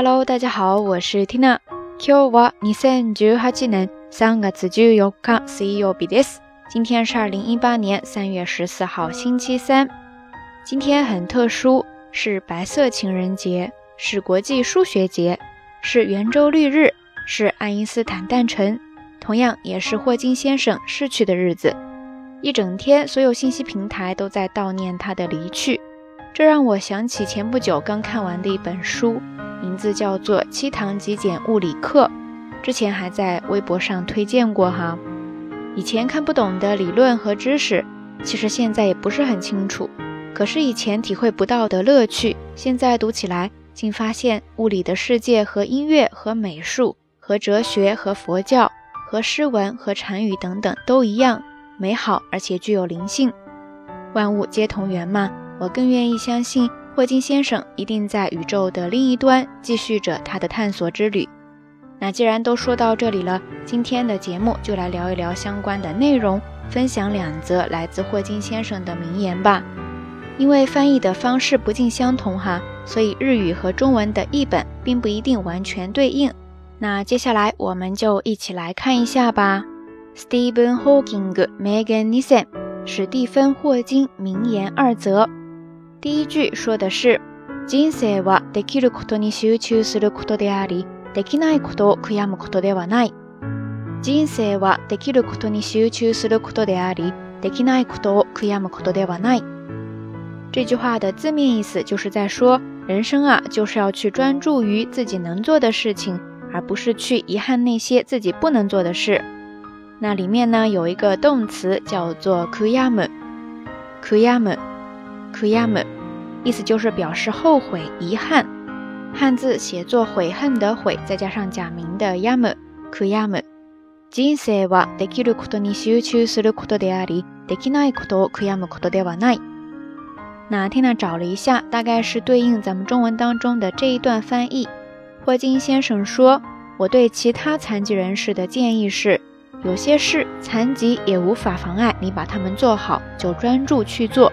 Hello，大家好，我是 Tina。今日は二千十八年三月十四日水曜日です。今天是二零一八年三月十四号，星期三。今天很特殊，是白色情人节，是国际数学节，是圆周率日，是爱因斯坦诞辰，同样也是霍金先生逝去的日子。一整天，所有信息平台都在悼念他的离去，这让我想起前不久刚看完的一本书。 名字叫做《七堂极简物理课》，之前还在微博上推荐过哈。以前看不懂的理论和知识，其实现在也不是很清楚。可是以前体会不到的乐趣，现在读起来，竟发现物理的世界和音乐和美术和哲学和佛教和诗文和禅语等等都一样美好，而且具有灵性。万物皆同源嘛，我更愿意相信。霍金先生一定在宇宙的另一端继续着他的探索之旅。那既然都说到这里了，今天的节目就来聊一聊相关的内容，分享两则来自霍金先生的名言吧。因为翻译的方式不尽相同哈，所以日语和中文的译本并不一定完全对应。那接下来我们就一起来看一下吧。Stephen Hawking 名言2史蒂芬·霍金名言二则。第一句说的是：“人生はできることに集中することであり、できないことを悔やむことではない。人生はできることに集中することであり、できないことを悔やむことではない。”这句话的字面意思就是在说，人生啊，就是要去专注于自己能做的事情，而不是去遗憾那些自己不能做的事。那里面呢有一个动词叫做 “kuyamu”，kuyamu。kuyam，意思就是表示后悔、遗憾。汉字写作悔恨的悔，再加上假名的 yam，kuyam。人生はできることに集中することであり、できないことを悔やむことではない。那天呢找了一下，大概是对应咱们中文当中的这一段翻译。霍金先生说：“我对其他残疾人士的建议是，有些事残疾也无法妨碍你把它们做好，就专注去做。”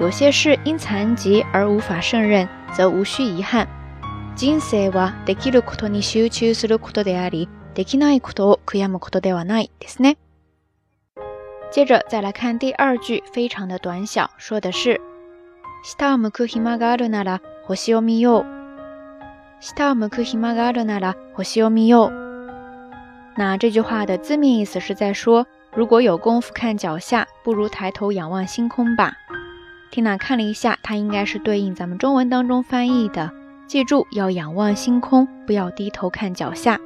有些事因残疾而无法胜任，则无需遗憾。人生はできることに集中することであり、できないことを悔やむことではないですね。接着再来看第二句，非常的短小，说的是：下を向く暇があるなら星を見よう。下を向く暇があるなら星を見よう。那这句话的字面意思是在说，如果有功夫看脚下，不如抬头仰望星空吧。 缇娜看了一下，它应该是对应咱们中文当中翻译的。记住，要仰望星空，不要低头看脚下。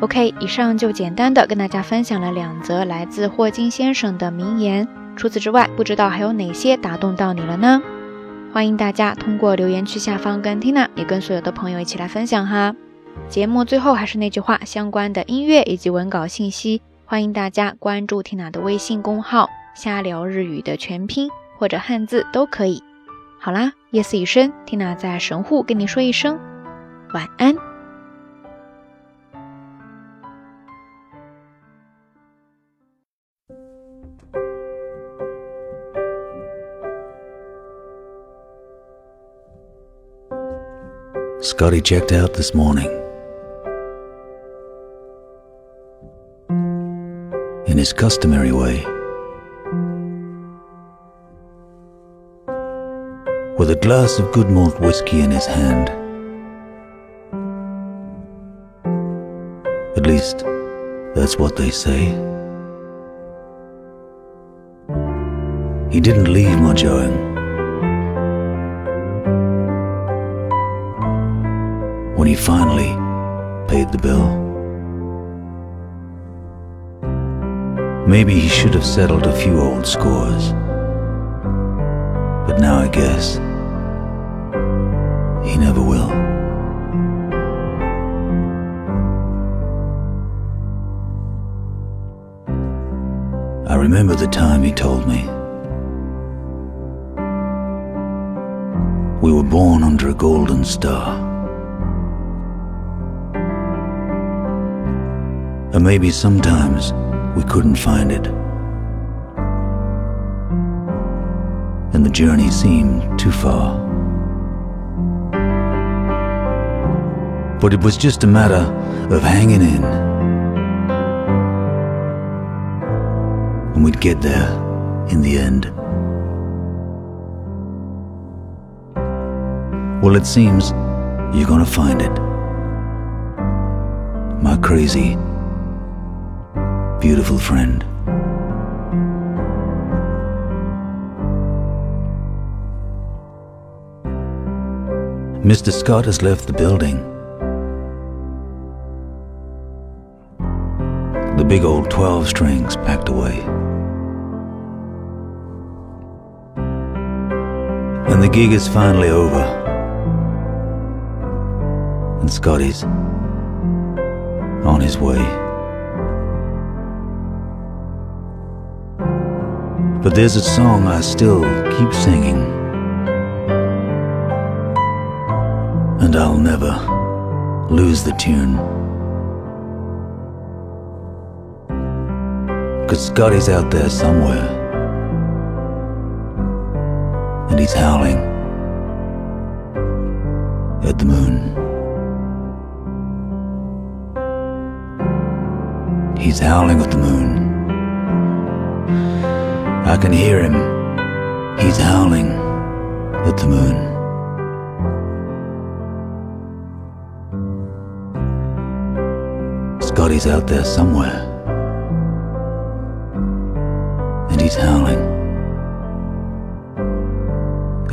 OK，以上就简单的跟大家分享了两则来自霍金先生的名言。除此之外，不知道还有哪些打动到你了呢？欢迎大家通过留言区下方跟缇娜，也跟所有的朋友一起来分享哈。节目最后还是那句话，相关的音乐以及文稿信息。欢迎大家关注缇娜的微信公号“瞎聊日语”的全拼或者汉字都可以。好啦，夜色已深缇娜在神户跟你说一声晚安。Scotty checked out this morning. In his customary way. With a glass of good malt whiskey in his hand. At least, that's what they say. He didn't leave much owing. When he finally paid the bill. Maybe he should have settled a few old scores. But now I guess he never will. I remember the time he told me. We were born under a golden star. And maybe sometimes we couldn't find it. and the journey seemed too far. But it was just a matter of hanging in. And we'd get there in the end. Well, it seems you're gonna find it. My crazy, beautiful friend. Mr. Scott has left the building. The big old 12 strings packed away. And the gig is finally over. And Scotty's on his way. But there's a song I still keep singing. And I'll never lose the tune. Cause Scotty's out there somewhere. And he's howling at the moon. He's howling at the moon. I can hear him. He's howling at the moon. Scotty's out there somewhere. And he's howling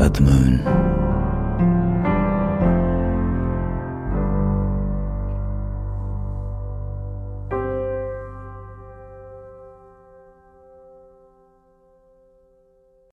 at the moon.